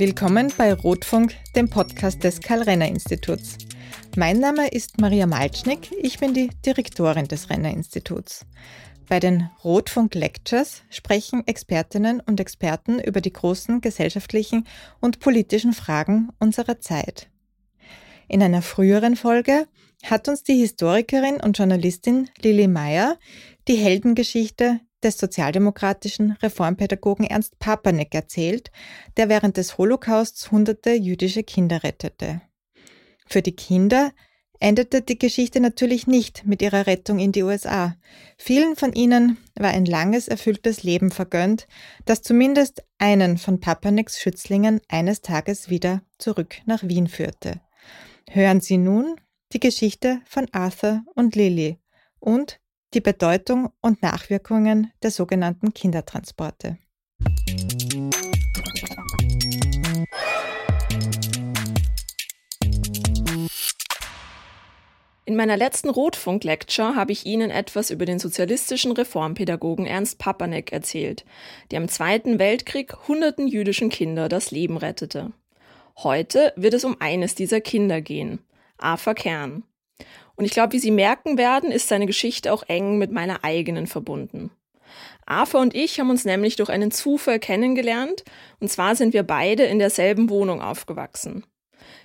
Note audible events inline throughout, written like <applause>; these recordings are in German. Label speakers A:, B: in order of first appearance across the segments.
A: Willkommen bei Rotfunk, dem Podcast des Karl-Renner-Instituts. Mein Name ist Maria Malcznik, ich bin die Direktorin des Renner-Instituts. Bei den Rotfunk Lectures sprechen Expertinnen und Experten über die großen gesellschaftlichen und politischen Fragen unserer Zeit. In einer früheren Folge hat uns die Historikerin und Journalistin Lili Meyer die Heldengeschichte des sozialdemokratischen Reformpädagogen Ernst Papanek erzählt, der während des Holocausts hunderte jüdische Kinder rettete. Für die Kinder endete die Geschichte natürlich nicht mit ihrer Rettung in die USA. Vielen von ihnen war ein langes, erfülltes Leben vergönnt, das zumindest einen von Papaneks Schützlingen eines Tages wieder zurück nach Wien führte. Hören Sie nun die Geschichte von Arthur und Lily und die Bedeutung und Nachwirkungen der sogenannten Kindertransporte.
B: In meiner letzten Rotfunk-Lecture habe ich Ihnen etwas über den sozialistischen Reformpädagogen Ernst Papanek erzählt, der im Zweiten Weltkrieg hunderten jüdischen Kinder das Leben rettete. Heute wird es um eines dieser Kinder gehen, Arthur Kern. Und ich glaube, wie Sie merken werden, ist seine Geschichte auch eng mit meiner eigenen verbunden. Arthur und ich haben uns nämlich durch einen Zufall kennengelernt, und zwar sind wir beide in derselben Wohnung aufgewachsen.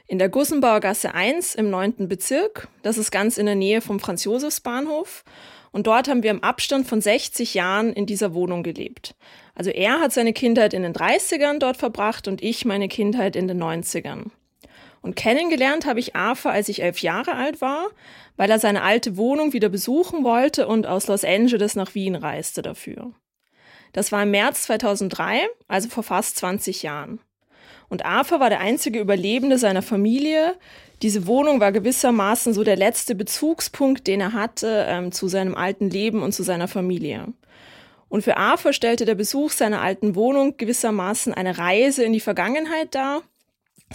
B: In der Gussenbauer Gasse 1 im 9. Bezirk, das ist ganz in der Nähe vom Franz-Josefs-Bahnhof, und dort haben wir im Abstand von 60 Jahren in dieser Wohnung gelebt. Also er hat seine Kindheit in den 30ern dort verbracht und ich meine Kindheit in den 90ern. Und kennengelernt habe ich Arthur, als ich elf Jahre alt war, weil er seine alte Wohnung wieder besuchen wollte und aus Los Angeles nach Wien reiste dafür. Das war im März 2003, also vor fast 20 Jahren. Und Arthur war der einzige Überlebende seiner Familie. Diese Wohnung war gewissermaßen so der letzte Bezugspunkt, den er hatte ähm, zu seinem alten Leben und zu seiner Familie. Und für Arthur stellte der Besuch seiner alten Wohnung gewissermaßen eine Reise in die Vergangenheit dar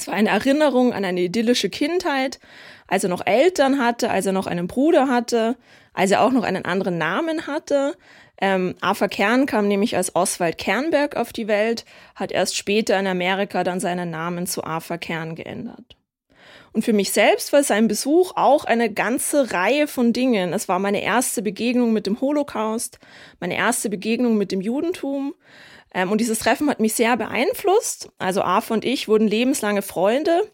B: es war eine Erinnerung an eine idyllische Kindheit, als er noch Eltern hatte, als er noch einen Bruder hatte, als er auch noch einen anderen Namen hatte. Ähm, Arthur Kern kam nämlich als Oswald Kernberg auf die Welt, hat erst später in Amerika dann seinen Namen zu Arthur Kern geändert. Und für mich selbst war sein Besuch auch eine ganze Reihe von Dingen. Es war meine erste Begegnung mit dem Holocaust, meine erste Begegnung mit dem Judentum. Ähm, und dieses Treffen hat mich sehr beeinflusst. Also Arthur und ich wurden lebenslange Freunde.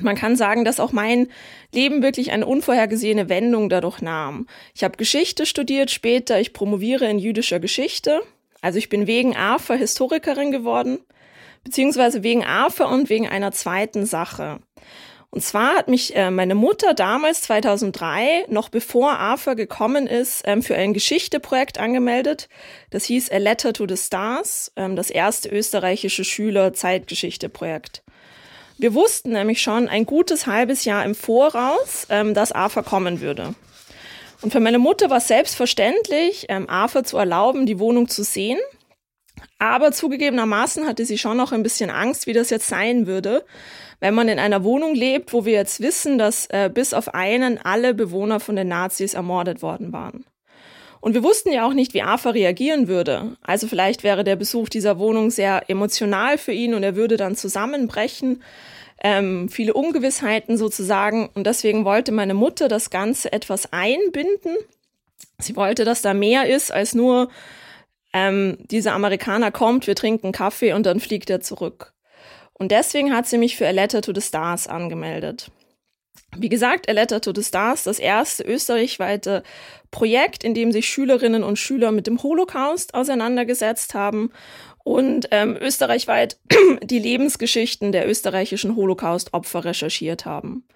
B: Man kann sagen, dass auch mein Leben wirklich eine unvorhergesehene Wendung dadurch nahm. Ich habe Geschichte studiert später, ich promoviere in jüdischer Geschichte. Also ich bin wegen Arthur Historikerin geworden, beziehungsweise wegen Arthur und wegen einer zweiten Sache. Und zwar hat mich äh, meine Mutter damals 2003, noch bevor AFA gekommen ist, ähm, für ein Geschichteprojekt angemeldet. Das hieß A Letter to the Stars, ähm, das erste österreichische Schüler-Zeitgeschichte-Projekt. Wir wussten nämlich schon ein gutes halbes Jahr im Voraus, ähm, dass AFA kommen würde. Und für meine Mutter war es selbstverständlich, ähm, AFA zu erlauben, die Wohnung zu sehen. Aber zugegebenermaßen hatte sie schon noch ein bisschen Angst, wie das jetzt sein würde, wenn man in einer Wohnung lebt, wo wir jetzt wissen, dass äh, bis auf einen alle Bewohner von den Nazis ermordet worden waren. Und wir wussten ja auch nicht, wie AFA reagieren würde. Also vielleicht wäre der Besuch dieser Wohnung sehr emotional für ihn und er würde dann zusammenbrechen. Ähm, viele Ungewissheiten sozusagen. Und deswegen wollte meine Mutter das Ganze etwas einbinden. Sie wollte, dass da mehr ist als nur, ähm, dieser Amerikaner kommt, wir trinken Kaffee und dann fliegt er zurück. Und deswegen hat sie mich für A Letter to the Stars angemeldet. Wie gesagt, A Letter to the Stars, das erste österreichweite Projekt, in dem sich Schülerinnen und Schüler mit dem Holocaust auseinandergesetzt haben und ähm, österreichweit <clears throat> die Lebensgeschichten der österreichischen Holocaust-Opfer recherchiert haben.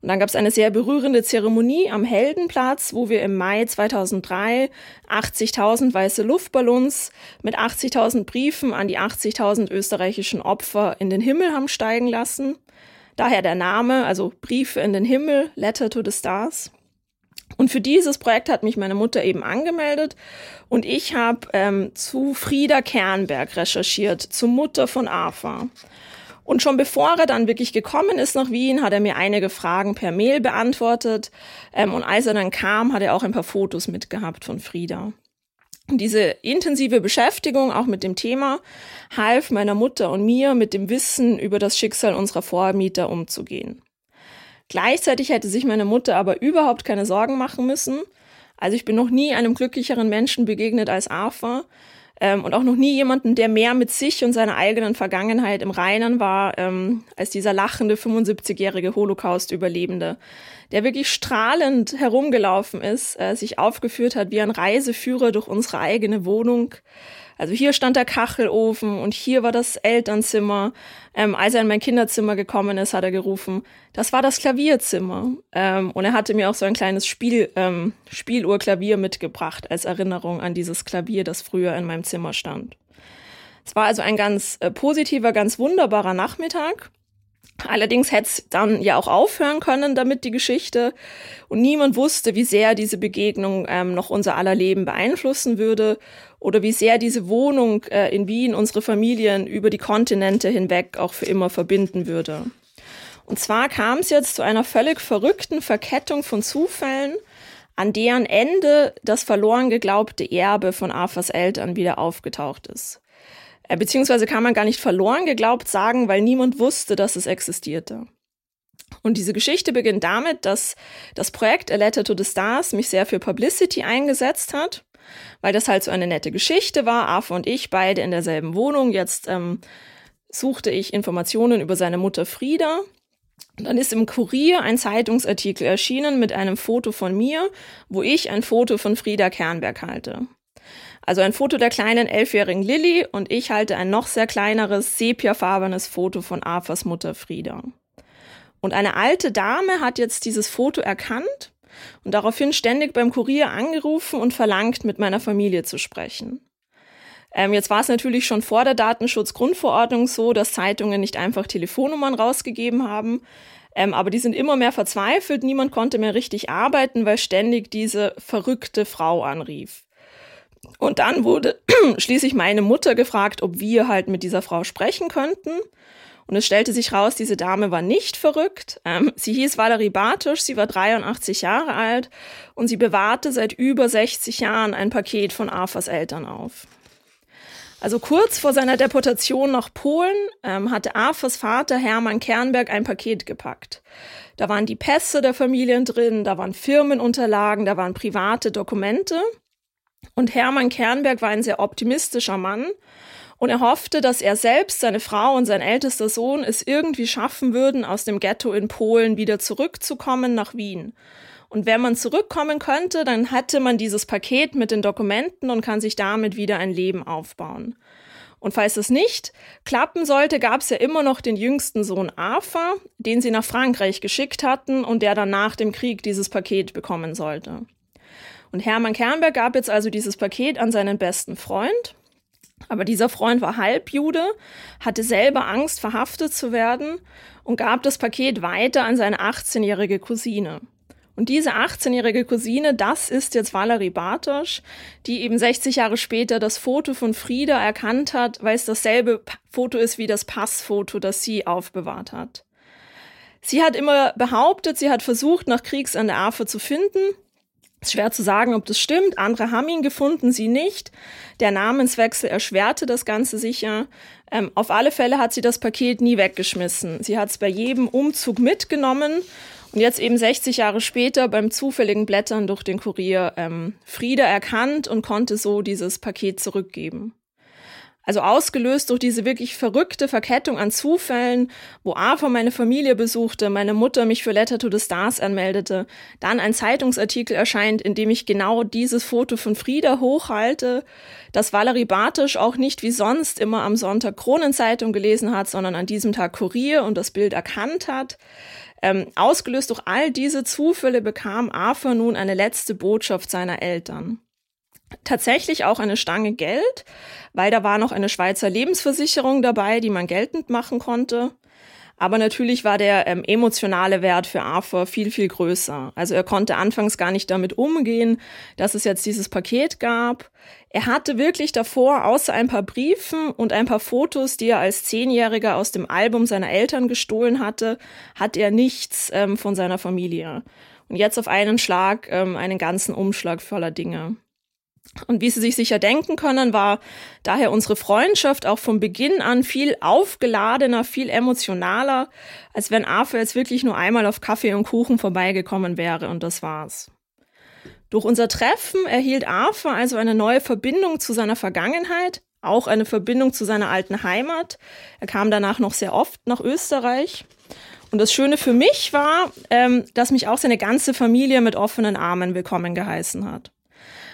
B: Und dann gab es eine sehr berührende Zeremonie am Heldenplatz, wo wir im Mai 2003 80.000 weiße Luftballons mit 80.000 Briefen an die 80.000 österreichischen Opfer in den Himmel haben steigen lassen. Daher der Name, also Briefe in den Himmel, Letter to the Stars. Und für dieses Projekt hat mich meine Mutter eben angemeldet und ich habe ähm, zu Frieda Kernberg recherchiert, zur Mutter von Arthur. Und schon bevor er dann wirklich gekommen ist nach Wien, hat er mir einige Fragen per Mail beantwortet. Ähm, und als er dann kam, hat er auch ein paar Fotos mitgehabt von Frieda. Und diese intensive Beschäftigung auch mit dem Thema half meiner Mutter und mir mit dem Wissen über das Schicksal unserer Vormieter umzugehen. Gleichzeitig hätte sich meine Mutter aber überhaupt keine Sorgen machen müssen. Also ich bin noch nie einem glücklicheren Menschen begegnet als Arthur ähm, und auch noch nie jemanden, der mehr mit sich und seiner eigenen Vergangenheit im Reinen war, ähm, als dieser lachende 75-jährige Holocaust-Überlebende, der wirklich strahlend herumgelaufen ist, äh, sich aufgeführt hat wie ein Reiseführer durch unsere eigene Wohnung, also hier stand der Kachelofen und hier war das Elternzimmer. Ähm, als er in mein Kinderzimmer gekommen ist, hat er gerufen, das war das Klavierzimmer. Ähm, und er hatte mir auch so ein kleines Spiel, ähm, Spieluhrklavier mitgebracht als Erinnerung an dieses Klavier, das früher in meinem Zimmer stand. Es war also ein ganz äh, positiver, ganz wunderbarer Nachmittag. Allerdings hätte es dann ja auch aufhören können damit die Geschichte und niemand wusste, wie sehr diese Begegnung ähm, noch unser aller Leben beeinflussen würde oder wie sehr diese Wohnung äh, in Wien unsere Familien über die Kontinente hinweg auch für immer verbinden würde. Und zwar kam es jetzt zu einer völlig verrückten Verkettung von Zufällen, an deren Ende das verloren geglaubte Erbe von Arthurs Eltern wieder aufgetaucht ist. Äh, beziehungsweise kann man gar nicht verloren geglaubt sagen, weil niemand wusste, dass es existierte. Und diese Geschichte beginnt damit, dass das Projekt A Letter to the Stars mich sehr für Publicity eingesetzt hat, weil das halt so eine nette Geschichte war. Arthur und ich beide in derselben Wohnung. Jetzt ähm, suchte ich Informationen über seine Mutter Frieda. Und dann ist im Kurier ein Zeitungsartikel erschienen mit einem Foto von mir, wo ich ein Foto von Frieda Kernberg halte. Also ein Foto der kleinen elfjährigen Lilly und ich halte ein noch sehr kleineres, sepiafarbenes Foto von Arthurs Mutter Frieda. Und eine alte Dame hat jetzt dieses Foto erkannt und daraufhin ständig beim Kurier angerufen und verlangt, mit meiner Familie zu sprechen. Ähm, jetzt war es natürlich schon vor der Datenschutzgrundverordnung so, dass Zeitungen nicht einfach Telefonnummern rausgegeben haben, ähm, aber die sind immer mehr verzweifelt, niemand konnte mehr richtig arbeiten, weil ständig diese verrückte Frau anrief. Und dann wurde <clears throat> schließlich meine Mutter gefragt, ob wir halt mit dieser Frau sprechen könnten. Und es stellte sich raus, diese Dame war nicht verrückt. Ähm, sie hieß Valerie Bartusch, sie war 83 Jahre alt und sie bewahrte seit über 60 Jahren ein Paket von Arthurs Eltern auf. Also kurz vor seiner Deportation nach Polen ähm, hatte Arthurs Vater Hermann Kernberg ein Paket gepackt. Da waren die Pässe der Familien drin, da waren Firmenunterlagen, da waren private Dokumente. Und Hermann Kernberg war ein sehr optimistischer Mann und er hoffte, dass er selbst, seine Frau und sein ältester Sohn es irgendwie schaffen würden, aus dem Ghetto in Polen wieder zurückzukommen nach Wien. Und wenn man zurückkommen könnte, dann hätte man dieses Paket mit den Dokumenten und kann sich damit wieder ein Leben aufbauen. Und falls es nicht klappen sollte, gab es ja immer noch den jüngsten Sohn Arthur, den sie nach Frankreich geschickt hatten und der dann nach dem Krieg dieses Paket bekommen sollte. Und Hermann Kernberg gab jetzt also dieses Paket an seinen besten Freund. Aber dieser Freund war Halbjude, hatte selber Angst, verhaftet zu werden und gab das Paket weiter an seine 18-jährige Cousine. Und diese 18-jährige Cousine, das ist jetzt Valerie Bartosch, die eben 60 Jahre später das Foto von Frieda erkannt hat, weil es dasselbe Foto ist wie das Passfoto, das sie aufbewahrt hat. Sie hat immer behauptet, sie hat versucht, nach Kriegsende Arthur zu finden, schwer zu sagen, ob das stimmt. Andere haben ihn gefunden, sie nicht. Der Namenswechsel erschwerte das Ganze sicher. Ähm, auf alle Fälle hat sie das Paket nie weggeschmissen. Sie hat es bei jedem Umzug mitgenommen und jetzt eben 60 Jahre später beim zufälligen Blättern durch den Kurier ähm, Frieda erkannt und konnte so dieses Paket zurückgeben. Also ausgelöst durch diese wirklich verrückte Verkettung an Zufällen, wo Arthur meine Familie besuchte, meine Mutter mich für Letter to the Stars anmeldete, dann ein Zeitungsartikel erscheint, in dem ich genau dieses Foto von Frieda hochhalte, dass Valerie Bartisch auch nicht wie sonst immer am Sonntag Kronenzeitung gelesen hat, sondern an diesem Tag Kurier und das Bild erkannt hat. Ähm, ausgelöst durch all diese Zufälle bekam Arthur nun eine letzte Botschaft seiner Eltern tatsächlich auch eine Stange Geld, weil da war noch eine Schweizer Lebensversicherung dabei, die man geltend machen konnte. Aber natürlich war der ähm, emotionale Wert für Arthur viel, viel größer. Also er konnte anfangs gar nicht damit umgehen, dass es jetzt dieses Paket gab. Er hatte wirklich davor, außer ein paar Briefen und ein paar Fotos, die er als Zehnjähriger aus dem Album seiner Eltern gestohlen hatte, hat er nichts ähm, von seiner Familie. Und jetzt auf einen Schlag ähm, einen ganzen Umschlag voller Dinge. Und wie Sie sich sicher denken können, war daher unsere Freundschaft auch von Beginn an viel aufgeladener, viel emotionaler, als wenn Arthur jetzt wirklich nur einmal auf Kaffee und Kuchen vorbeigekommen wäre und das war's. Durch unser Treffen erhielt Arthur also eine neue Verbindung zu seiner Vergangenheit, auch eine Verbindung zu seiner alten Heimat. Er kam danach noch sehr oft nach Österreich. Und das Schöne für mich war, ähm, dass mich auch seine ganze Familie mit offenen Armen willkommen geheißen hat.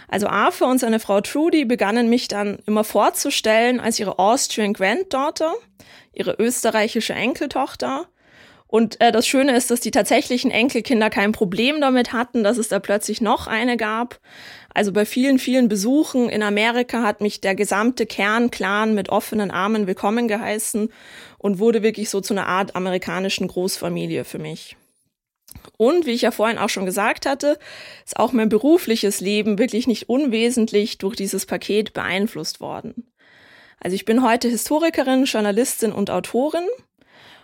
B: Also Arthur und seine Frau Trudy begannen mich dann immer vorzustellen als ihre Austrian Granddaughter, ihre österreichische Enkeltochter. Und äh, das Schöne ist, dass die tatsächlichen Enkelkinder kein Problem damit hatten, dass es da plötzlich noch eine gab. Also bei vielen, vielen Besuchen in Amerika hat mich der gesamte Kernclan mit offenen Armen willkommen geheißen und wurde wirklich so zu einer Art amerikanischen Großfamilie für mich. Und wie ich ja vorhin auch schon gesagt hatte, ist auch mein berufliches Leben wirklich nicht unwesentlich durch dieses Paket beeinflusst worden. Also ich bin heute Historikerin, Journalistin und Autorin.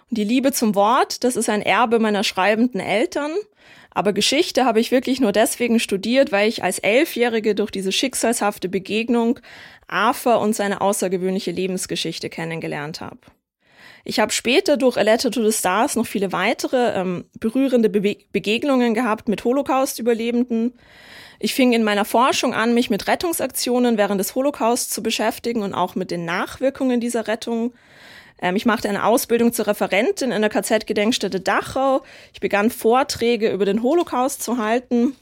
B: Und die Liebe zum Wort, das ist ein Erbe meiner schreibenden Eltern. Aber Geschichte habe ich wirklich nur deswegen studiert, weil ich als Elfjährige durch diese schicksalshafte Begegnung Arthur und seine außergewöhnliche Lebensgeschichte kennengelernt habe. Ich habe später durch A Letter to the Stars noch viele weitere ähm, berührende Be Begegnungen gehabt mit Holocaust-Überlebenden. Ich fing in meiner Forschung an, mich mit Rettungsaktionen während des Holocaust zu beschäftigen und auch mit den Nachwirkungen dieser Rettung. Ähm, ich machte eine Ausbildung zur Referentin in der KZ-Gedenkstätte Dachau. Ich begann Vorträge über den Holocaust zu halten.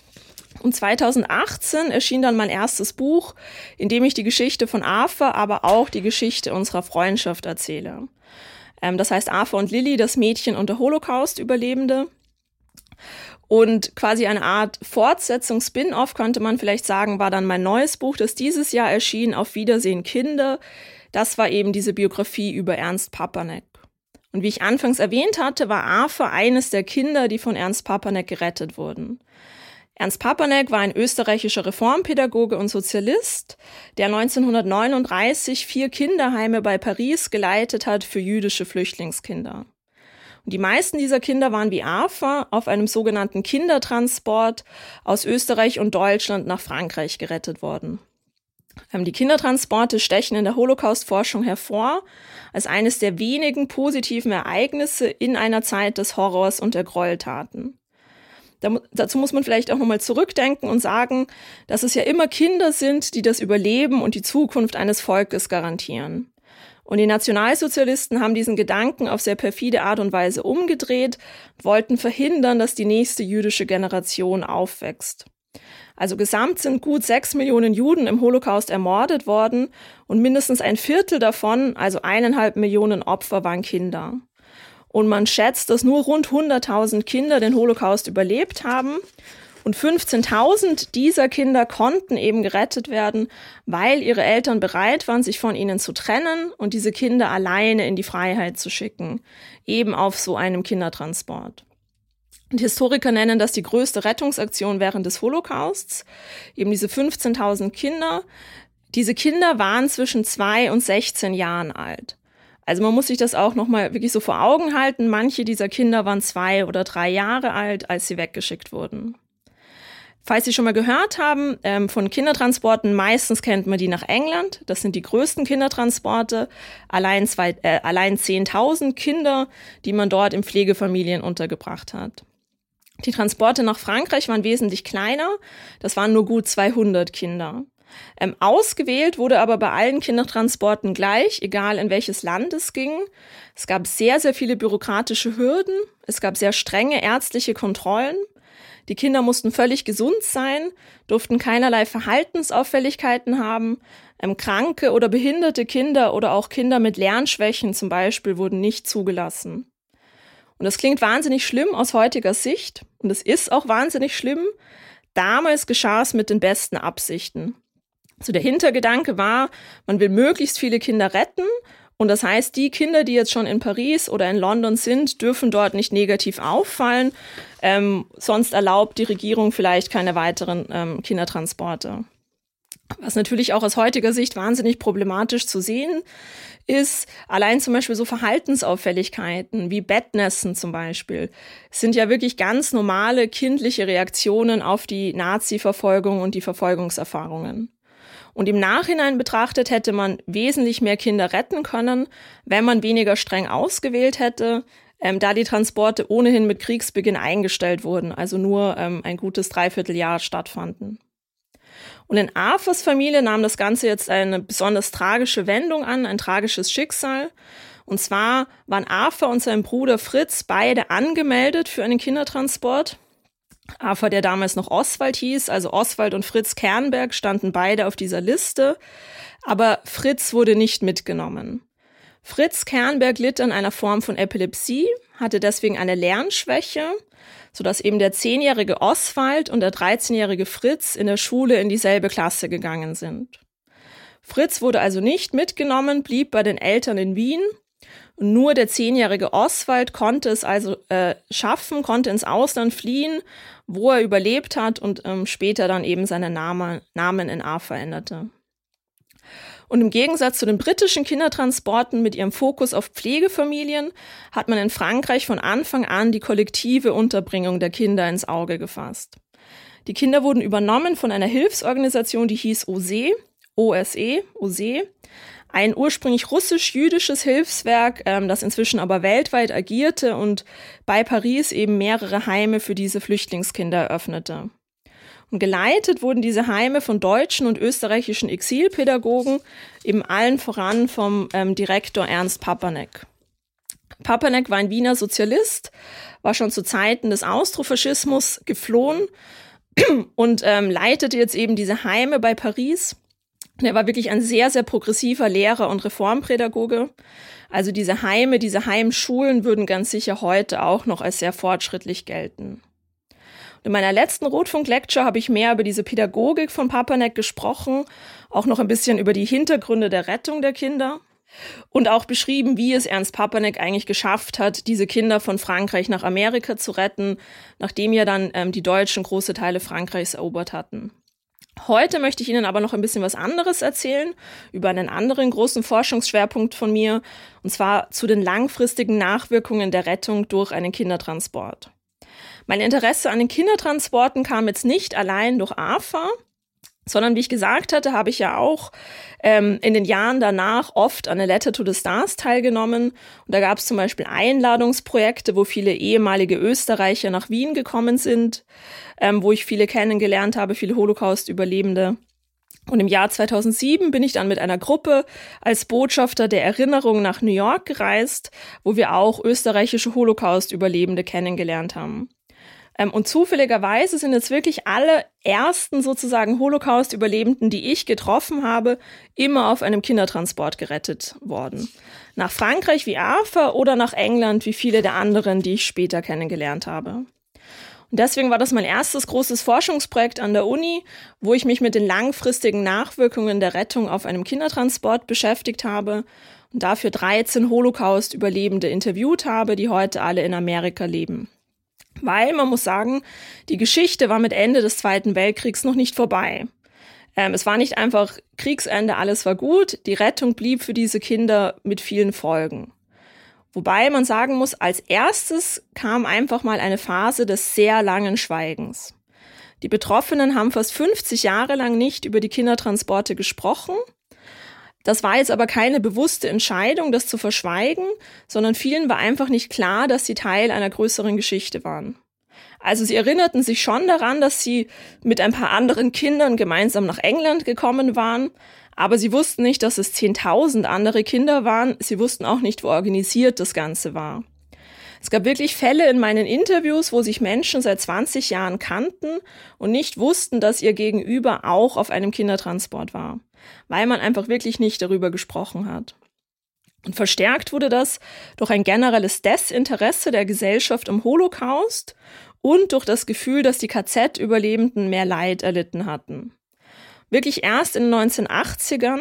B: Und 2018 erschien dann mein erstes Buch, in dem ich die Geschichte von AFA, aber auch die Geschichte unserer Freundschaft erzähle. Ähm, das heißt Arthur und Lilly, das Mädchen und der Holocaust-Überlebende. Und quasi eine Art Fortsetzung, Spin-off könnte man vielleicht sagen, war dann mein neues Buch, das dieses Jahr erschien, Auf Wiedersehen Kinder. Das war eben diese Biografie über Ernst Papanek. Und wie ich anfangs erwähnt hatte, war Arthur eines der Kinder, die von Ernst Papanek gerettet wurden. Ernst Papanek war ein österreichischer Reformpädagoge und Sozialist, der 1939 vier Kinderheime bei Paris geleitet hat für jüdische Flüchtlingskinder. Und die meisten dieser Kinder waren wie Arthur auf einem sogenannten Kindertransport aus Österreich und Deutschland nach Frankreich gerettet worden. Ähm, die Kindertransporte stechen in der Holocaust-Forschung hervor als eines der wenigen positiven Ereignisse in einer Zeit des Horrors und der Gräueltaten. Da, dazu muss man vielleicht auch nochmal zurückdenken und sagen, dass es ja immer Kinder sind, die das Überleben und die Zukunft eines Volkes garantieren. Und die Nationalsozialisten haben diesen Gedanken auf sehr perfide Art und Weise umgedreht, wollten verhindern, dass die nächste jüdische Generation aufwächst. Also gesamt sind gut sechs Millionen Juden im Holocaust ermordet worden und mindestens ein Viertel davon, also eineinhalb Millionen Opfer, waren Kinder. Und man schätzt, dass nur rund 100.000 Kinder den Holocaust überlebt haben. Und 15.000 dieser Kinder konnten eben gerettet werden, weil ihre Eltern bereit waren, sich von ihnen zu trennen und diese Kinder alleine in die Freiheit zu schicken, eben auf so einem Kindertransport. Und Historiker nennen das die größte Rettungsaktion während des Holocausts, eben diese 15.000 Kinder. Diese Kinder waren zwischen zwei und 16 Jahren alt. Also man muss sich das auch nochmal wirklich so vor Augen halten. Manche dieser Kinder waren zwei oder drei Jahre alt, als sie weggeschickt wurden. Falls Sie schon mal gehört haben ähm, von Kindertransporten, meistens kennt man die nach England. Das sind die größten Kindertransporte. Allein, zwei, äh, allein 10.000 Kinder, die man dort in Pflegefamilien untergebracht hat. Die Transporte nach Frankreich waren wesentlich kleiner. Das waren nur gut 200 Kinder. Ähm, ausgewählt wurde aber bei allen Kindertransporten gleich, egal in welches Land es ging. Es gab sehr, sehr viele bürokratische Hürden. Es gab sehr strenge ärztliche Kontrollen. Die Kinder mussten völlig gesund sein, durften keinerlei Verhaltensauffälligkeiten haben. Ähm, kranke oder behinderte Kinder oder auch Kinder mit Lernschwächen zum Beispiel wurden nicht zugelassen. Und das klingt wahnsinnig schlimm aus heutiger Sicht. Und es ist auch wahnsinnig schlimm. Damals geschah es mit den besten Absichten. So der Hintergedanke war, man will möglichst viele Kinder retten und das heißt, die Kinder, die jetzt schon in Paris oder in London sind, dürfen dort nicht negativ auffallen. Ähm, sonst erlaubt die Regierung vielleicht keine weiteren ähm, Kindertransporte. Was natürlich auch aus heutiger Sicht wahnsinnig problematisch zu sehen ist, allein zum Beispiel so Verhaltensauffälligkeiten wie Bettnässen zum Beispiel, sind ja wirklich ganz normale kindliche Reaktionen auf die Nazi-Verfolgung und die Verfolgungserfahrungen. Und im Nachhinein betrachtet hätte man wesentlich mehr Kinder retten können, wenn man weniger streng ausgewählt hätte, ähm, da die Transporte ohnehin mit Kriegsbeginn eingestellt wurden, also nur ähm, ein gutes Dreivierteljahr stattfanden. Und in Arthurs Familie nahm das Ganze jetzt eine besonders tragische Wendung an, ein tragisches Schicksal. Und zwar waren Arthur und sein Bruder Fritz beide angemeldet für einen Kindertransport. Arthur, der damals noch Oswald hieß, also Oswald und Fritz Kernberg standen beide auf dieser Liste, aber Fritz wurde nicht mitgenommen. Fritz Kernberg litt an einer Form von Epilepsie, hatte deswegen eine Lernschwäche, sodass eben der zehnjährige Oswald und der 13-jährige Fritz in der Schule in dieselbe Klasse gegangen sind. Fritz wurde also nicht mitgenommen, blieb bei den Eltern in Wien. Nur der zehnjährige Oswald konnte es also äh, schaffen, konnte ins Ausland fliehen, wo er überlebt hat und ähm, später dann eben seinen Name, Namen in A veränderte. Und im Gegensatz zu den britischen Kindertransporten mit ihrem Fokus auf Pflegefamilien hat man in Frankreich von Anfang an die kollektive Unterbringung der Kinder ins Auge gefasst. Die Kinder wurden übernommen von einer Hilfsorganisation, die hieß OSE, OSE, OSE, ein ursprünglich russisch-jüdisches Hilfswerk, ähm, das inzwischen aber weltweit agierte und bei Paris eben mehrere Heime für diese Flüchtlingskinder eröffnete. Und geleitet wurden diese Heime von deutschen und österreichischen Exilpädagogen, eben allen voran vom ähm, Direktor Ernst Papanek. Papanek war ein Wiener Sozialist, war schon zu Zeiten des Austrofaschismus geflohen <clears throat> und ähm, leitete jetzt eben diese Heime bei Paris. Er war wirklich ein sehr, sehr progressiver Lehrer und Reformpädagoge. Also diese Heime, diese Heimschulen würden ganz sicher heute auch noch als sehr fortschrittlich gelten. In meiner letzten Rotfunk-Lecture habe ich mehr über diese Pädagogik von Papanek gesprochen, auch noch ein bisschen über die Hintergründe der Rettung der Kinder und auch beschrieben, wie es Ernst Papanek eigentlich geschafft hat, diese Kinder von Frankreich nach Amerika zu retten, nachdem ja dann ähm, die Deutschen große Teile Frankreichs erobert hatten. Heute möchte ich Ihnen aber noch ein bisschen was anderes erzählen, über einen anderen großen Forschungsschwerpunkt von mir, und zwar zu den langfristigen Nachwirkungen der Rettung durch einen Kindertransport. Mein Interesse an den Kindertransporten kam jetzt nicht allein durch AFA, sondern wie ich gesagt hatte, habe ich ja auch ähm, in den Jahren danach oft an der Letter to the Stars teilgenommen. Und da gab es zum Beispiel Einladungsprojekte, wo viele ehemalige Österreicher nach Wien gekommen sind, ähm, wo ich viele kennengelernt habe, viele Holocaust-Überlebende. Und im Jahr 2007 bin ich dann mit einer Gruppe als Botschafter der Erinnerung nach New York gereist, wo wir auch österreichische Holocaust-Überlebende kennengelernt haben. Ähm, und zufälligerweise sind jetzt wirklich alle ersten sozusagen Holocaust-Überlebenden, die ich getroffen habe, immer auf einem Kindertransport gerettet worden. Nach Frankreich wie Arthur oder nach England wie viele der anderen, die ich später kennengelernt habe. Und deswegen war das mein erstes großes Forschungsprojekt an der Uni, wo ich mich mit den langfristigen Nachwirkungen der Rettung auf einem Kindertransport beschäftigt habe und dafür 13 Holocaust-Überlebende interviewt habe, die heute alle in Amerika leben. Weil man muss sagen, die Geschichte war mit Ende des Zweiten Weltkriegs noch nicht vorbei. Ähm, es war nicht einfach Kriegsende, alles war gut, die Rettung blieb für diese Kinder mit vielen Folgen. Wobei man sagen muss, als erstes kam einfach mal eine Phase des sehr langen Schweigens. Die Betroffenen haben fast 50 Jahre lang nicht über die Kindertransporte gesprochen das war jetzt aber keine bewusste Entscheidung, das zu verschweigen, sondern vielen war einfach nicht klar, dass sie Teil einer größeren Geschichte waren. Also sie erinnerten sich schon daran, dass sie mit ein paar anderen Kindern gemeinsam nach England gekommen waren, aber sie wussten nicht, dass es 10.000 andere Kinder waren. Sie wussten auch nicht, wo organisiert das Ganze war. Es gab wirklich Fälle in meinen Interviews, wo sich Menschen seit 20 Jahren kannten und nicht wussten, dass ihr Gegenüber auch auf einem Kindertransport war weil man einfach wirklich nicht darüber gesprochen hat. Und verstärkt wurde das durch ein generelles Desinteresse der Gesellschaft am Holocaust und durch das Gefühl, dass die KZ-Überlebenden mehr Leid erlitten hatten. Wirklich erst in den 1980ern,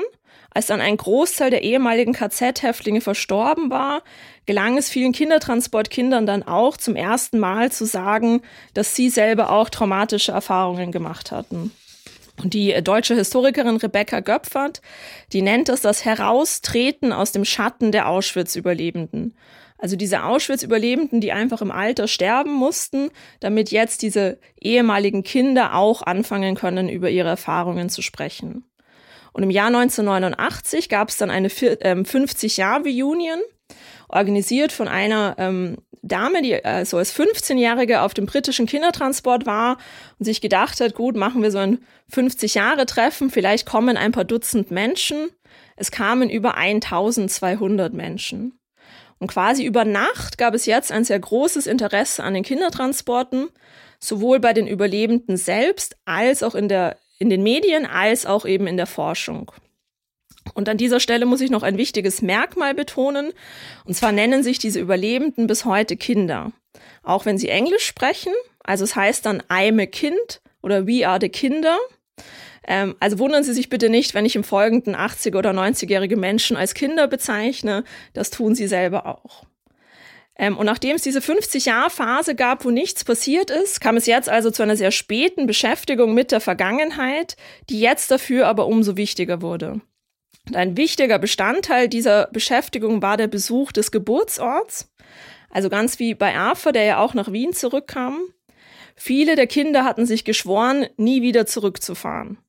B: als dann ein Großteil der ehemaligen KZ-Häftlinge verstorben war, gelang es vielen Kindertransportkindern dann auch zum ersten Mal zu sagen, dass sie selber auch traumatische Erfahrungen gemacht hatten. Und die deutsche Historikerin Rebecca Göpfert, die nennt es das Heraustreten aus dem Schatten der Auschwitz-Überlebenden. Also diese Auschwitz-Überlebenden, die einfach im Alter sterben mussten, damit jetzt diese ehemaligen Kinder auch anfangen können, über ihre Erfahrungen zu sprechen. Und im Jahr 1989 gab es dann eine 50-Jahr-Reunion, ähm, organisiert von einer ähm, Dame, die äh, so als 15-Jährige auf dem britischen Kindertransport war und sich gedacht hat, gut, machen wir so ein 50-Jahre-Treffen, vielleicht kommen ein paar Dutzend Menschen. Es kamen über 1200 Menschen. Und quasi über Nacht gab es jetzt ein sehr großes Interesse an den Kindertransporten, sowohl bei den Überlebenden selbst als auch in, der, in den Medien, als auch eben in der Forschung. Und an dieser Stelle muss ich noch ein wichtiges Merkmal betonen. Und zwar nennen sich diese Überlebenden bis heute Kinder. Auch wenn sie Englisch sprechen. Also es heißt dann I'm a Kind oder We are the Kinder. Ähm, also wundern Sie sich bitte nicht, wenn ich im Folgenden 80- oder 90-jährige Menschen als Kinder bezeichne. Das tun sie selber auch. Ähm, und nachdem es diese 50-Jahr-Phase gab, wo nichts passiert ist, kam es jetzt also zu einer sehr späten Beschäftigung mit der Vergangenheit, die jetzt dafür aber umso wichtiger wurde. Und ein wichtiger Bestandteil dieser Beschäftigung war der Besuch des Geburtsorts. Also ganz wie bei Arthur, der ja auch nach Wien zurückkam. Viele der Kinder hatten sich geschworen, nie wieder zurückzufahren.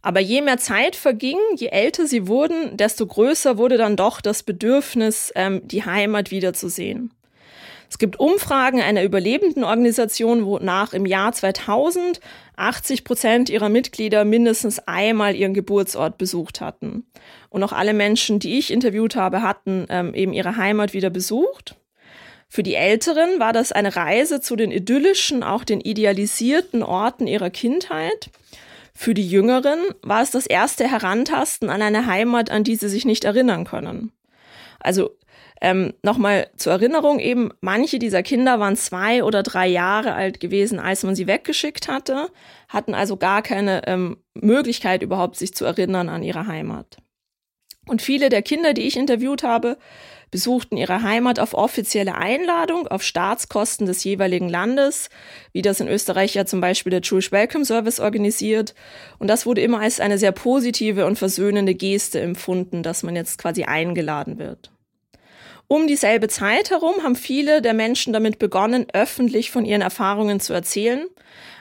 B: Aber je mehr Zeit verging, je älter sie wurden, desto größer wurde dann doch das Bedürfnis, ähm, die Heimat wiederzusehen. Es gibt Umfragen einer überlebenden Organisation, wonach im Jahr 2000 80 Prozent ihrer Mitglieder mindestens einmal ihren Geburtsort besucht hatten. Und auch alle Menschen, die ich interviewt habe, hatten ähm, eben ihre Heimat wieder besucht. Für die Älteren war das eine Reise zu den idyllischen, auch den idealisierten Orten ihrer Kindheit. Für die Jüngeren war es das erste Herantasten an eine Heimat, an die sie sich nicht erinnern können. Also ähm, Nochmal zur Erinnerung eben, manche dieser Kinder waren zwei oder drei Jahre alt gewesen, als man sie weggeschickt hatte, hatten also gar keine ähm, Möglichkeit überhaupt, sich zu erinnern an ihre Heimat. Und viele der Kinder, die ich interviewt habe, besuchten ihre Heimat auf offizielle Einladung, auf Staatskosten des jeweiligen Landes, wie das in Österreich ja zum Beispiel der Jewish Welcome Service organisiert. Und das wurde immer als eine sehr positive und versöhnende Geste empfunden, dass man jetzt quasi eingeladen wird. Um dieselbe Zeit herum haben viele der Menschen damit begonnen, öffentlich von ihren Erfahrungen zu erzählen,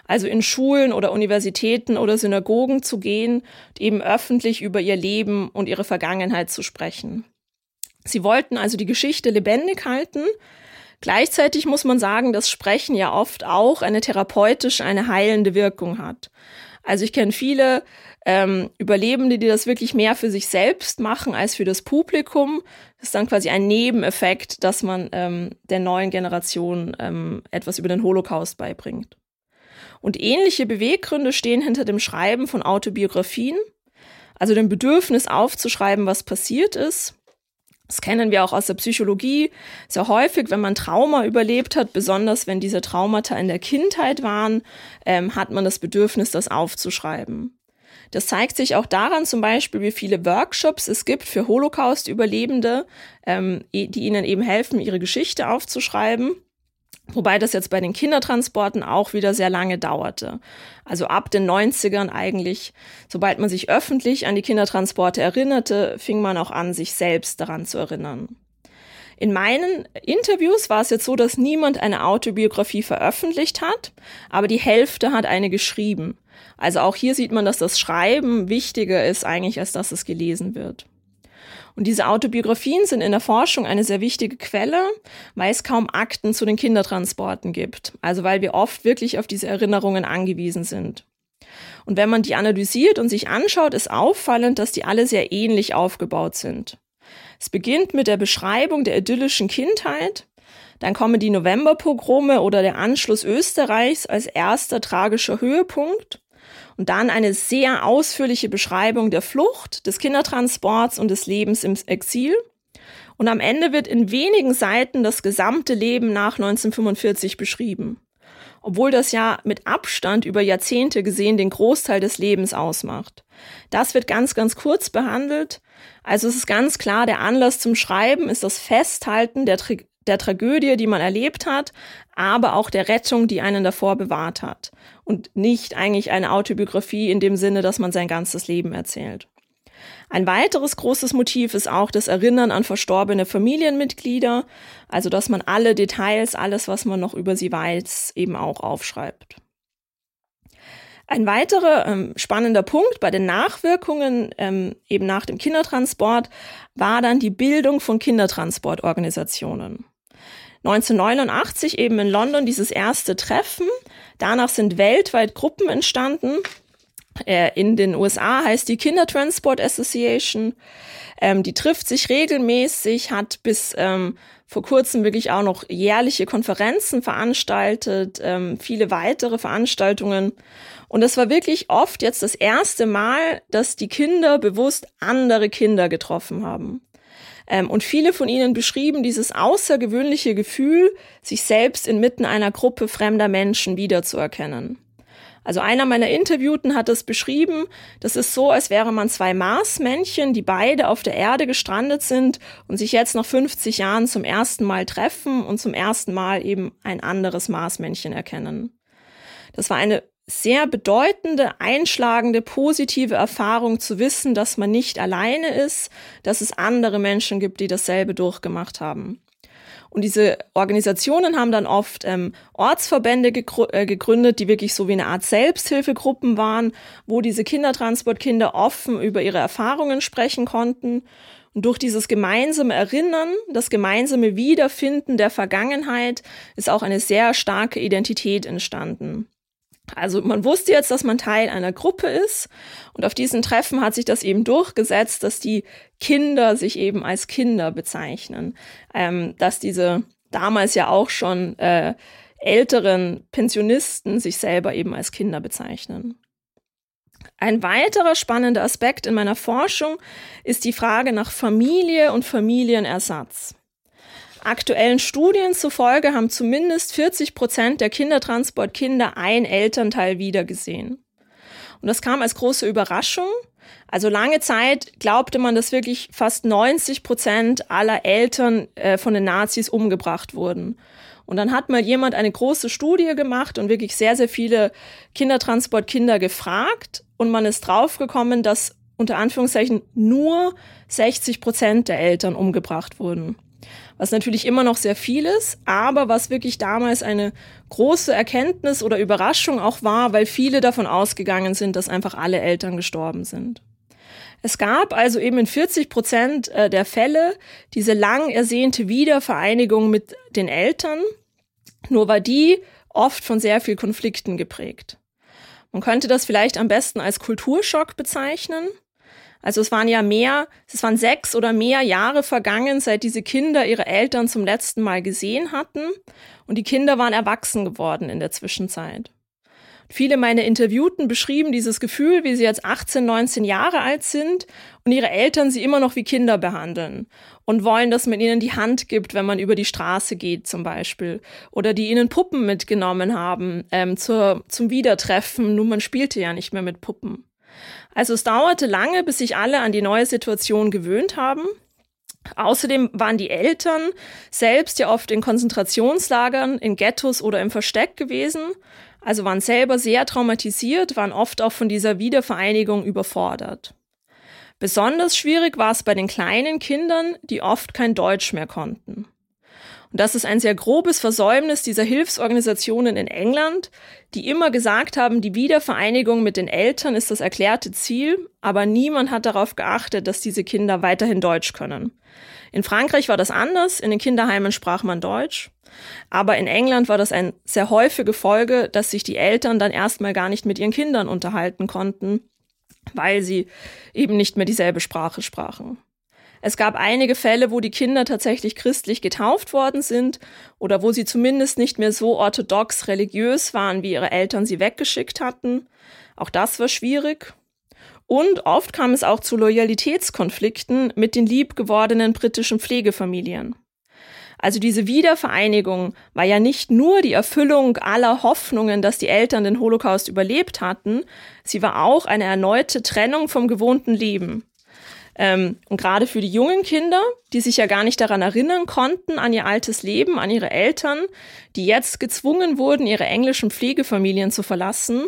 B: also in Schulen oder Universitäten oder Synagogen zu gehen und eben öffentlich über ihr Leben und ihre Vergangenheit zu sprechen. Sie wollten also die Geschichte lebendig halten. Gleichzeitig muss man sagen, dass Sprechen ja oft auch eine therapeutisch, eine heilende Wirkung hat. Also ich kenne viele ähm, Überlebende, die das wirklich mehr für sich selbst machen als für das Publikum. Das ist dann quasi ein Nebeneffekt, dass man ähm, der neuen Generation ähm, etwas über den Holocaust beibringt. Und ähnliche Beweggründe stehen hinter dem Schreiben von Autobiografien, also dem Bedürfnis aufzuschreiben, was passiert ist. Das kennen wir auch aus der Psychologie sehr häufig, wenn man Trauma überlebt hat, besonders wenn diese Traumata in der Kindheit waren, ähm, hat man das Bedürfnis, das aufzuschreiben. Das zeigt sich auch daran zum Beispiel, wie viele Workshops es gibt für Holocaust-Überlebende, ähm, die ihnen eben helfen, ihre Geschichte aufzuschreiben. Wobei das jetzt bei den Kindertransporten auch wieder sehr lange dauerte. Also ab den 90ern eigentlich, sobald man sich öffentlich an die Kindertransporte erinnerte, fing man auch an, sich selbst daran zu erinnern. In meinen Interviews war es jetzt so, dass niemand eine Autobiografie veröffentlicht hat, aber die Hälfte hat eine geschrieben. Also auch hier sieht man, dass das Schreiben wichtiger ist eigentlich, als dass es gelesen wird. Und diese Autobiografien sind in der Forschung eine sehr wichtige Quelle, weil es kaum Akten zu den Kindertransporten gibt. Also weil wir oft wirklich auf diese Erinnerungen angewiesen sind. Und wenn man die analysiert und sich anschaut, ist auffallend, dass die alle sehr ähnlich aufgebaut sind. Es beginnt mit der Beschreibung der idyllischen Kindheit, dann kommen die Novemberpogrome oder der Anschluss Österreichs als erster tragischer Höhepunkt und dann eine sehr ausführliche Beschreibung der Flucht, des Kindertransports und des Lebens im Exil. Und am Ende wird in wenigen Seiten das gesamte Leben nach 1945 beschrieben. Obwohl das ja mit Abstand über Jahrzehnte gesehen den Großteil des Lebens ausmacht. Das wird ganz, ganz kurz behandelt. Also es ist ganz klar, der Anlass zum Schreiben ist das Festhalten der, der Tragödie, die man erlebt hat, aber auch der Rettung, die einen davor bewahrt hat. Und nicht eigentlich eine Autobiografie in dem Sinne, dass man sein ganzes Leben erzählt. Ein weiteres großes Motiv ist auch das Erinnern an verstorbene Familienmitglieder, also dass man alle Details, alles, was man noch über sie weiß, eben auch aufschreibt. Ein weiterer ähm, spannender Punkt bei den Nachwirkungen ähm, eben nach dem Kindertransport war dann die Bildung von Kindertransportorganisationen. 1989 eben in London dieses erste Treffen. Danach sind weltweit Gruppen entstanden. Äh, in den USA heißt die Kindertransport Association. Ähm, die trifft sich regelmäßig, hat bis ähm, vor kurzem wirklich auch noch jährliche Konferenzen veranstaltet, ähm, viele weitere Veranstaltungen. Und es war wirklich oft jetzt das erste Mal, dass die Kinder bewusst andere Kinder getroffen haben. Ähm, und viele von ihnen beschrieben dieses außergewöhnliche Gefühl, sich selbst inmitten einer Gruppe fremder Menschen wiederzuerkennen. Also einer meiner Interviewten hat es beschrieben, das ist so, als wäre man zwei Marsmännchen, die beide auf der Erde gestrandet sind und sich jetzt nach 50 Jahren zum ersten Mal treffen und zum ersten Mal eben ein anderes Marsmännchen erkennen. Das war eine sehr bedeutende, einschlagende, positive Erfahrung zu wissen, dass man nicht alleine ist, dass es andere Menschen gibt, die dasselbe durchgemacht haben. Und diese Organisationen haben dann oft ähm, Ortsverbände äh, gegründet, die wirklich so wie eine Art Selbsthilfegruppen waren, wo diese Kindertransportkinder offen über ihre Erfahrungen sprechen konnten. Und durch dieses gemeinsame Erinnern, das gemeinsame Wiederfinden der Vergangenheit ist auch eine sehr starke Identität entstanden. Also man wusste jetzt, dass man Teil einer Gruppe ist und auf diesen Treffen hat sich das eben durchgesetzt, dass die Kinder sich eben als Kinder bezeichnen, ähm, dass diese damals ja auch schon äh, älteren Pensionisten sich selber eben als Kinder bezeichnen. Ein weiterer spannender Aspekt in meiner Forschung ist die Frage nach Familie und Familienersatz. Aktuellen Studien zufolge haben zumindest 40 Prozent der Kindertransportkinder ein Elternteil wiedergesehen. Und das kam als große Überraschung. Also lange Zeit glaubte man, dass wirklich fast 90 Prozent aller Eltern äh, von den Nazis umgebracht wurden. Und dann hat mal jemand eine große Studie gemacht und wirklich sehr, sehr viele Kindertransportkinder gefragt. Und man ist draufgekommen, dass unter Anführungszeichen nur 60 Prozent der Eltern umgebracht wurden was natürlich immer noch sehr viel ist, aber was wirklich damals eine große Erkenntnis oder Überraschung auch war, weil viele davon ausgegangen sind, dass einfach alle Eltern gestorben sind. Es gab also eben in 40 Prozent äh, der Fälle diese lang ersehnte Wiedervereinigung mit den Eltern, nur war die oft von sehr viel Konflikten geprägt. Man könnte das vielleicht am besten als Kulturschock bezeichnen. Also es waren ja mehr, es waren sechs oder mehr Jahre vergangen, seit diese Kinder ihre Eltern zum letzten Mal gesehen hatten. Und die Kinder waren erwachsen geworden in der Zwischenzeit. Viele meiner Interviewten beschrieben dieses Gefühl, wie sie jetzt 18, 19 Jahre alt sind und ihre Eltern sie immer noch wie Kinder behandeln und wollen, dass man ihnen die Hand gibt, wenn man über die Straße geht zum Beispiel. Oder die ihnen Puppen mitgenommen haben ähm, zur, zum Wiedertreffen, nur man spielte ja nicht mehr mit Puppen. Also es dauerte lange, bis sich alle an die neue Situation gewöhnt haben. Außerdem waren die Eltern selbst ja oft in Konzentrationslagern, in Ghettos oder im Versteck gewesen, also waren selber sehr traumatisiert, waren oft auch von dieser Wiedervereinigung überfordert. Besonders schwierig war es bei den kleinen Kindern, die oft kein Deutsch mehr konnten. Und das ist ein sehr grobes Versäumnis dieser Hilfsorganisationen in England, die immer gesagt haben, die Wiedervereinigung mit den Eltern ist das erklärte Ziel, aber niemand hat darauf geachtet, dass diese Kinder weiterhin Deutsch können. In Frankreich war das anders, in den Kinderheimen sprach man Deutsch, aber in England war das ein sehr häufige Folge, dass sich die Eltern dann erstmal gar nicht mit ihren Kindern unterhalten konnten, weil sie eben nicht mehr dieselbe Sprache sprachen. Es gab einige Fälle, wo die Kinder tatsächlich christlich getauft worden sind oder wo sie zumindest nicht mehr so orthodox religiös waren, wie ihre Eltern sie weggeschickt hatten. Auch das war schwierig. Und oft kam es auch zu Loyalitätskonflikten mit den liebgewordenen britischen Pflegefamilien. Also diese Wiedervereinigung war ja nicht nur die Erfüllung aller Hoffnungen, dass die Eltern den Holocaust überlebt hatten, sie war auch eine erneute Trennung vom gewohnten Leben. Ähm, und gerade für die jungen Kinder, die sich ja gar nicht daran erinnern konnten, an ihr altes Leben, an ihre Eltern, die jetzt gezwungen wurden, ihre englischen Pflegefamilien zu verlassen,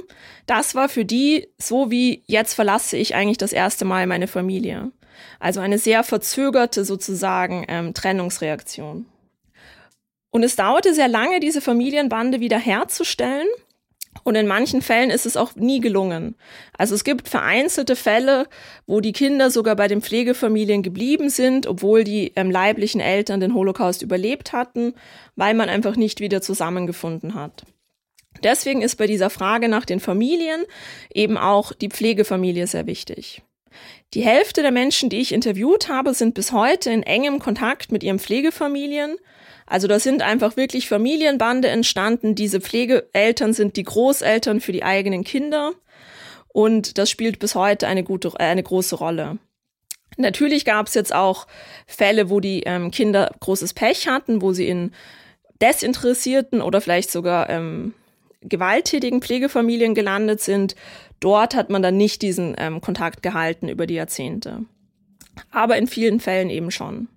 B: das war für die so wie jetzt verlasse ich eigentlich das erste Mal meine Familie. Also eine sehr verzögerte sozusagen ähm, Trennungsreaktion. Und es dauerte sehr lange, diese Familienbande wieder herzustellen. Und in manchen Fällen ist es auch nie gelungen. Also es gibt vereinzelte Fälle, wo die Kinder sogar bei den Pflegefamilien geblieben sind, obwohl die ähm, leiblichen Eltern den Holocaust überlebt hatten, weil man einfach nicht wieder zusammengefunden hat. Deswegen ist bei dieser Frage nach den Familien eben auch die Pflegefamilie sehr wichtig. Die Hälfte der Menschen, die ich interviewt habe, sind bis heute in engem Kontakt mit ihren Pflegefamilien. Also da sind einfach wirklich Familienbande entstanden. Diese Pflegeeltern sind die Großeltern für die eigenen Kinder. Und das spielt bis heute eine, gute, eine große Rolle. Natürlich gab es jetzt auch Fälle, wo die ähm, Kinder großes Pech hatten, wo sie in desinteressierten oder vielleicht sogar ähm, gewalttätigen Pflegefamilien gelandet sind. Dort hat man dann nicht diesen ähm, Kontakt gehalten über die Jahrzehnte. Aber in vielen Fällen eben schon.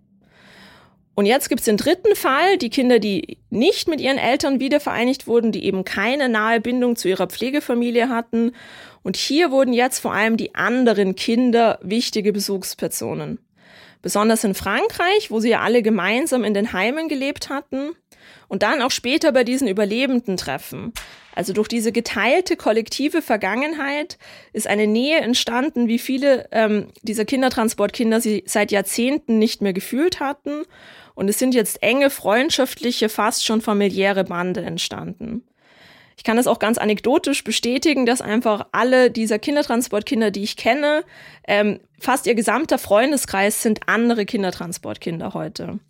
B: Und jetzt gibt es den dritten Fall, die Kinder, die nicht mit ihren Eltern wiedervereinigt wurden, die eben keine nahe Bindung zu ihrer Pflegefamilie hatten. Und hier wurden jetzt vor allem die anderen Kinder wichtige Besuchspersonen. Besonders in Frankreich, wo sie ja alle gemeinsam in den Heimen gelebt hatten. Und dann auch später bei diesen Überlebenden treffen. Also durch diese geteilte kollektive Vergangenheit ist eine Nähe entstanden, wie viele ähm, dieser Kindertransportkinder sie seit Jahrzehnten nicht mehr gefühlt hatten. Und es sind jetzt enge, freundschaftliche, fast schon familiäre Bande entstanden. Ich kann das auch ganz anekdotisch bestätigen, dass einfach alle dieser Kindertransportkinder, die ich kenne, ähm, fast ihr gesamter Freundeskreis sind andere Kindertransportkinder heute.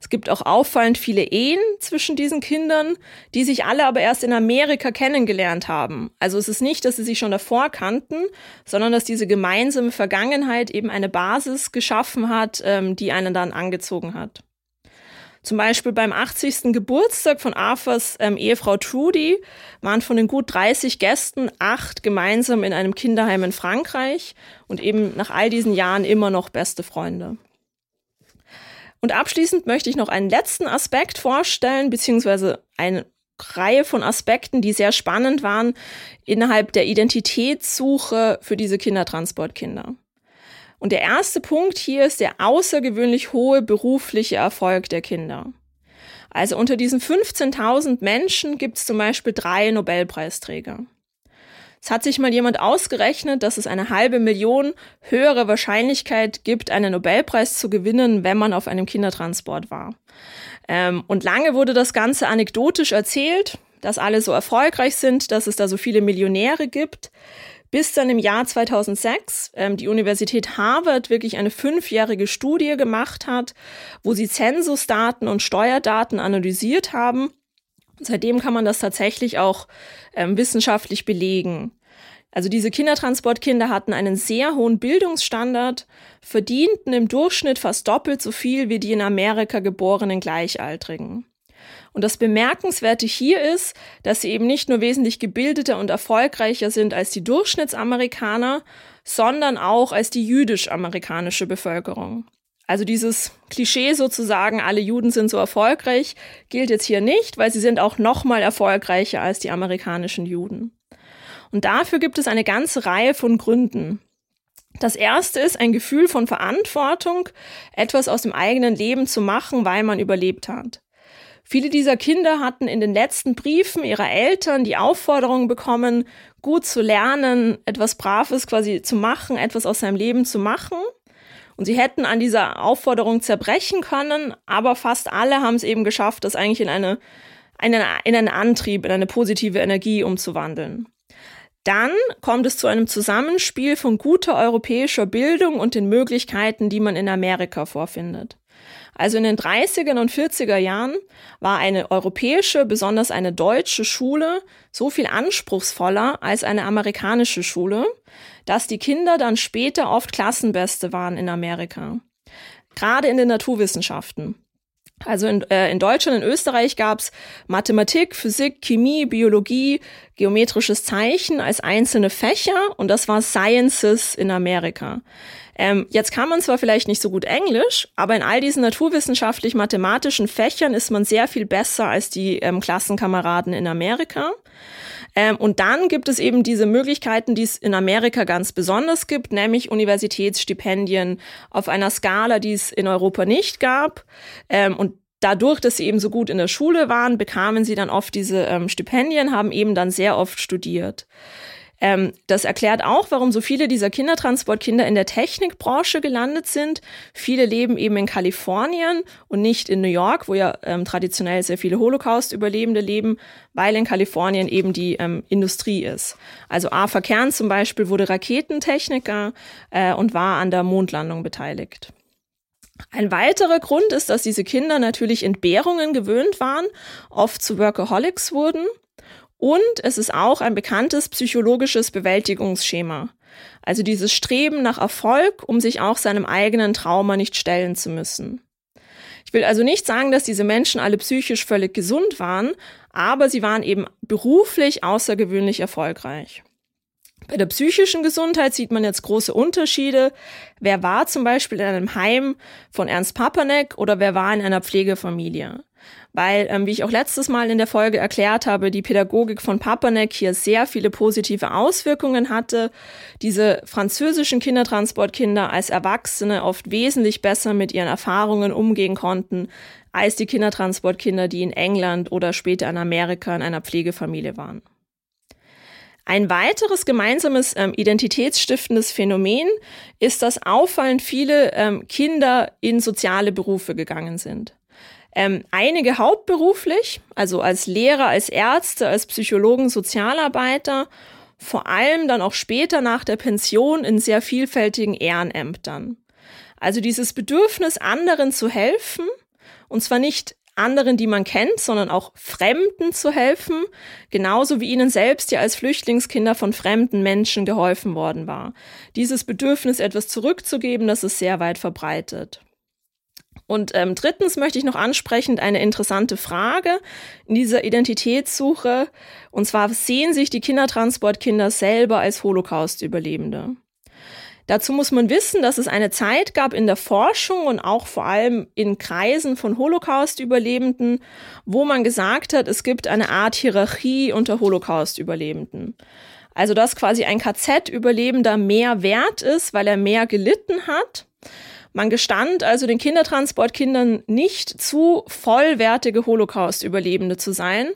B: Es gibt auch auffallend viele Ehen zwischen diesen Kindern, die sich alle aber erst in Amerika kennengelernt haben. Also es ist nicht, dass sie sich schon davor kannten, sondern dass diese gemeinsame Vergangenheit eben eine Basis geschaffen hat, ähm, die einen dann angezogen hat. Zum Beispiel beim 80. Geburtstag von Arthurs ähm, Ehefrau Trudy waren von den gut 30 Gästen acht gemeinsam in einem Kinderheim in Frankreich und eben nach all diesen Jahren immer noch beste Freunde. Und abschließend möchte ich noch einen letzten Aspekt vorstellen, beziehungsweise eine Reihe von Aspekten, die sehr spannend waren innerhalb der Identitätssuche für diese Kindertransportkinder. Und der erste Punkt hier ist der außergewöhnlich hohe berufliche Erfolg der Kinder. Also unter diesen 15.000 Menschen gibt es zum Beispiel drei Nobelpreisträger. Es hat sich mal jemand ausgerechnet, dass es eine halbe Million höhere Wahrscheinlichkeit gibt, einen Nobelpreis zu gewinnen, wenn man auf einem Kindertransport war. Ähm, und lange wurde das Ganze anekdotisch erzählt, dass alle so erfolgreich sind, dass es da so viele Millionäre gibt bis dann im Jahr 2006 ähm, die Universität Harvard wirklich eine fünfjährige Studie gemacht hat, wo sie Zensusdaten und Steuerdaten analysiert haben. Seitdem kann man das tatsächlich auch ähm, wissenschaftlich belegen. Also diese Kindertransportkinder hatten einen sehr hohen Bildungsstandard, verdienten im Durchschnitt fast doppelt so viel wie die in Amerika geborenen Gleichaltrigen. Und das Bemerkenswerte hier ist, dass sie eben nicht nur wesentlich gebildeter und erfolgreicher sind als die Durchschnittsamerikaner, sondern auch als die jüdisch-amerikanische Bevölkerung. Also dieses Klischee sozusagen, alle Juden sind so erfolgreich, gilt jetzt hier nicht, weil sie sind auch noch mal erfolgreicher als die amerikanischen Juden. Und dafür gibt es eine ganze Reihe von Gründen. Das erste ist ein Gefühl von Verantwortung, etwas aus dem eigenen Leben zu machen, weil man überlebt hat. Viele dieser Kinder hatten in den letzten Briefen ihrer Eltern die Aufforderung bekommen, gut zu lernen, etwas Braves quasi zu machen, etwas aus seinem Leben zu machen. Und sie hätten an dieser Aufforderung zerbrechen können, aber fast alle haben es eben geschafft, das eigentlich in eine, in einen Antrieb, in eine positive Energie umzuwandeln. Dann kommt es zu einem Zusammenspiel von guter europäischer Bildung und den Möglichkeiten, die man in Amerika vorfindet. Also in den 30er und 40er Jahren war eine europäische, besonders eine deutsche Schule so viel anspruchsvoller als eine amerikanische Schule, dass die Kinder dann später oft Klassenbeste waren in Amerika. Gerade in den Naturwissenschaften. Also in, äh, in Deutschland, in Österreich gab's Mathematik, Physik, Chemie, Biologie, geometrisches Zeichen als einzelne Fächer und das war Sciences in Amerika. Ähm, jetzt kann man zwar vielleicht nicht so gut Englisch, aber in all diesen naturwissenschaftlich-mathematischen Fächern ist man sehr viel besser als die ähm, Klassenkameraden in Amerika. Ähm, und dann gibt es eben diese Möglichkeiten, die es in Amerika ganz besonders gibt, nämlich Universitätsstipendien auf einer Skala, die es in Europa nicht gab. Ähm, und dadurch, dass sie eben so gut in der Schule waren, bekamen sie dann oft diese ähm, Stipendien, haben eben dann sehr oft studiert. Ähm, das erklärt auch, warum so viele dieser Kindertransportkinder in der Technikbranche gelandet sind. Viele leben eben in Kalifornien und nicht in New York, wo ja ähm, traditionell sehr viele Holocaust-Überlebende leben, weil in Kalifornien eben die ähm, Industrie ist. Also Arthur Kern zum Beispiel wurde Raketentechniker äh, und war an der Mondlandung beteiligt. Ein weiterer Grund ist, dass diese Kinder natürlich Entbehrungen gewöhnt waren, oft zu Workaholics wurden und es ist auch ein bekanntes psychologisches Bewältigungsschema. Also dieses Streben nach Erfolg, um sich auch seinem eigenen Trauma nicht stellen zu müssen. Ich will also nicht sagen, dass diese Menschen alle psychisch völlig gesund waren, aber sie waren eben beruflich außergewöhnlich erfolgreich. Bei der psychischen Gesundheit sieht man jetzt große Unterschiede. Wer war zum Beispiel in einem Heim von Ernst Papanek oder wer war in einer Pflegefamilie? Weil, ähm, wie ich auch letztes Mal in der Folge erklärt habe, die Pädagogik von Papanek hier sehr viele positive Auswirkungen hatte, diese französischen Kindertransportkinder als Erwachsene oft wesentlich besser mit ihren Erfahrungen umgehen konnten, als die Kindertransportkinder, die in England oder später in Amerika in einer Pflegefamilie waren. Ein weiteres gemeinsames ähm, identitätsstiftendes Phänomen ist, dass auffallend viele ähm, Kinder in soziale Berufe gegangen sind. Ähm, einige hauptberuflich, also als Lehrer, als Ärzte, als Psychologen, Sozialarbeiter, vor allem dann auch später nach der Pension in sehr vielfältigen Ehrenämtern. Also dieses Bedürfnis, anderen zu helfen, und zwar nicht anderen, die man kennt, sondern auch Fremden zu helfen, genauso wie ihnen selbst ja als Flüchtlingskinder von fremden Menschen geholfen worden war. Dieses Bedürfnis, etwas zurückzugeben, das ist sehr weit verbreitet. Und ähm, drittens möchte ich noch ansprechend eine interessante Frage in dieser Identitätssuche. Und zwar sehen sich die Kindertransportkinder selber als Holocaust-Überlebende. Dazu muss man wissen, dass es eine Zeit gab in der Forschung und auch vor allem in Kreisen von Holocaust-Überlebenden, wo man gesagt hat, es gibt eine Art Hierarchie unter Holocaust-Überlebenden. Also dass quasi ein KZ-Überlebender mehr wert ist, weil er mehr gelitten hat man gestand also den Kindertransportkindern nicht zu, vollwertige Holocaust-Überlebende zu sein,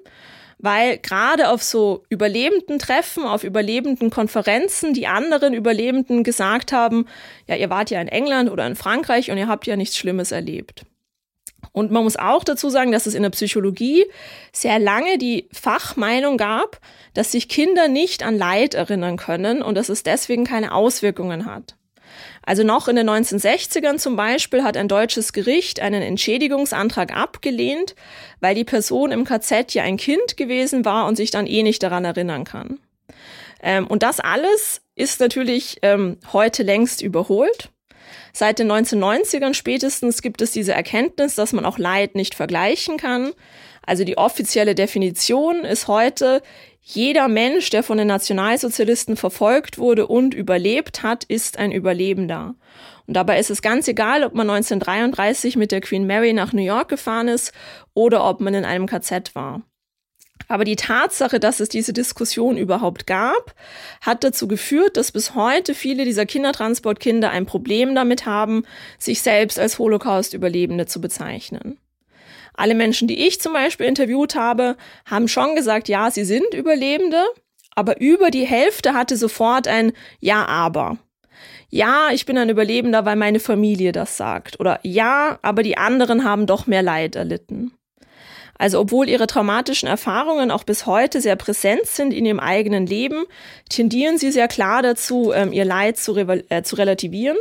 B: weil gerade auf so überlebenden Treffen, auf überlebenden Konferenzen die anderen Überlebenden gesagt haben, ja, ihr wart ja in England oder in Frankreich und ihr habt ja nichts Schlimmes erlebt. Und man muss auch dazu sagen, dass es in der Psychologie sehr lange die Fachmeinung gab, dass sich Kinder nicht an Leid erinnern können und dass es deswegen keine Auswirkungen hat. Also noch in den 1960ern zum Beispiel hat ein deutsches Gericht einen Entschädigungsantrag abgelehnt, weil die Person im KZ ja ein Kind gewesen war und sich dann eh nicht daran erinnern kann. Ähm, und das alles ist natürlich ähm, heute längst überholt. Seit den 1990ern spätestens gibt es diese Erkenntnis, dass man auch Leid nicht vergleichen kann. Also die offizielle Definition ist heute, jeder Mensch, der von den Nationalsozialisten verfolgt wurde und überlebt hat, ist ein Überlebender. Und dabei ist es ganz egal, ob man 1933 mit der Queen Mary nach New York gefahren ist oder ob man in einem KZ war. Aber die Tatsache, dass es diese Diskussion überhaupt gab, hat dazu geführt, dass bis heute viele dieser Kindertransportkinder ein Problem damit haben, sich selbst als Holocaust-Überlebende zu bezeichnen. Alle Menschen, die ich zum Beispiel interviewt habe, haben schon gesagt, ja, sie sind Überlebende, aber über die Hälfte hatte sofort ein Ja, aber. Ja, ich bin ein Überlebender, weil meine Familie das sagt. Oder ja, aber die anderen haben doch mehr Leid erlitten. Also obwohl ihre traumatischen Erfahrungen auch bis heute sehr präsent sind in ihrem eigenen Leben, tendieren sie sehr klar dazu, ähm, ihr Leid zu, äh, zu relativieren.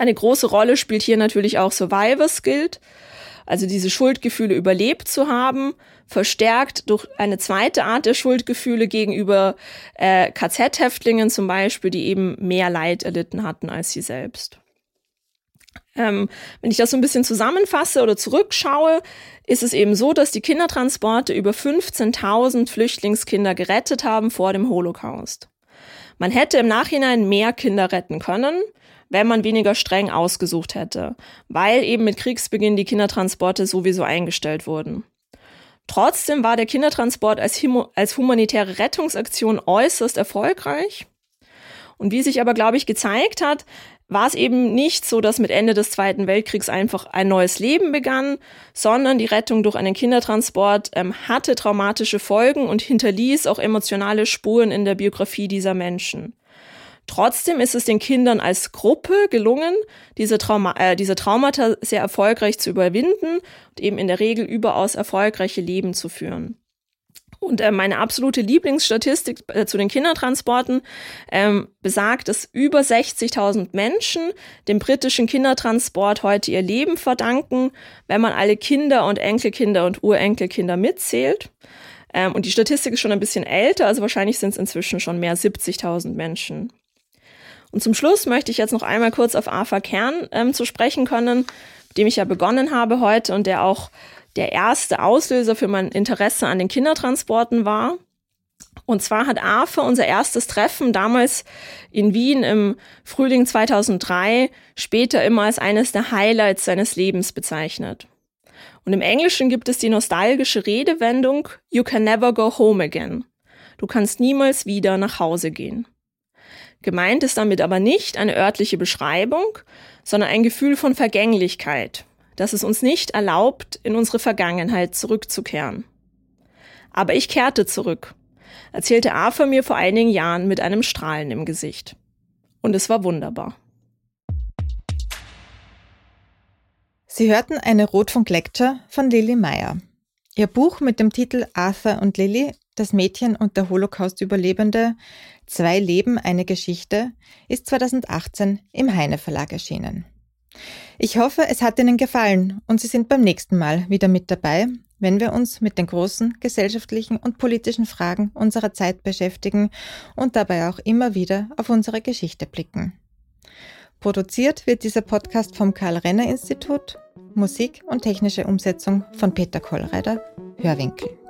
B: Eine große Rolle spielt hier natürlich auch Survivors Guild also diese Schuldgefühle überlebt zu haben, verstärkt durch eine zweite Art der Schuldgefühle gegenüber äh, KZ-Häftlingen zum Beispiel, die eben mehr Leid erlitten hatten als sie selbst. Ähm, wenn ich das so ein bisschen zusammenfasse oder zurückschaue, ist es eben so, dass die Kindertransporte über 15.000 Flüchtlingskinder gerettet haben vor dem Holocaust. Man hätte im Nachhinein mehr Kinder retten können, wenn man weniger streng ausgesucht hätte, weil eben mit Kriegsbeginn die Kindertransporte sowieso eingestellt wurden. Trotzdem war der Kindertransport als, als humanitäre Rettungsaktion äußerst erfolgreich. Und wie sich aber, glaube ich, gezeigt hat, war es eben nicht so, dass mit Ende des Zweiten Weltkriegs einfach ein neues Leben begann, sondern die Rettung durch einen Kindertransport ähm, hatte traumatische Folgen und hinterließ auch emotionale Spuren in der Biografie dieser Menschen. Trotzdem ist es den Kindern als Gruppe gelungen, diese, Trauma äh, diese Traumata sehr erfolgreich zu überwinden und eben in der Regel überaus erfolgreiche Leben zu führen. Und äh, meine absolute Lieblingsstatistik äh, zu den Kindertransporten ähm, besagt, dass über 60.000 Menschen dem britischen Kindertransport heute ihr Leben verdanken, wenn man alle Kinder und Enkelkinder und Urenkelkinder mitzählt. Ähm, und die Statistik ist schon ein bisschen älter, also wahrscheinlich sind es inzwischen schon mehr 70.000 Menschen. Und zum Schluss möchte ich jetzt noch einmal kurz auf Arthur Kern ähm, zu sprechen können, mit dem ich ja begonnen habe heute und der auch der erste Auslöser für mein Interesse an den Kindertransporten war. Und zwar hat Arthur unser erstes Treffen damals in Wien im Frühling 2003 später immer als eines der Highlights seines Lebens bezeichnet. Und im Englischen gibt es die nostalgische Redewendung You can never go home again. Du kannst niemals wieder nach Hause gehen. Gemeint ist damit aber nicht eine örtliche Beschreibung, sondern ein Gefühl von Vergänglichkeit, das es uns nicht erlaubt, in unsere Vergangenheit zurückzukehren. Aber ich kehrte zurück, erzählte Arthur mir vor einigen Jahren mit einem Strahlen im Gesicht. Und es war wunderbar.
A: Sie hörten eine Rotfunk-Lecture von Lilly Meyer. Ihr Buch mit dem Titel Arthur und Lilly, das Mädchen und der Holocaust-Überlebende, Zwei Leben, eine Geschichte, ist 2018 im Heine Verlag erschienen. Ich hoffe, es hat Ihnen gefallen und Sie sind beim nächsten Mal wieder mit dabei, wenn wir uns mit den großen gesellschaftlichen und politischen Fragen unserer Zeit beschäftigen und dabei auch immer wieder auf unsere Geschichte blicken. Produziert wird dieser Podcast vom Karl-Renner-Institut, Musik und technische Umsetzung von Peter Kollreider, Hörwinkel.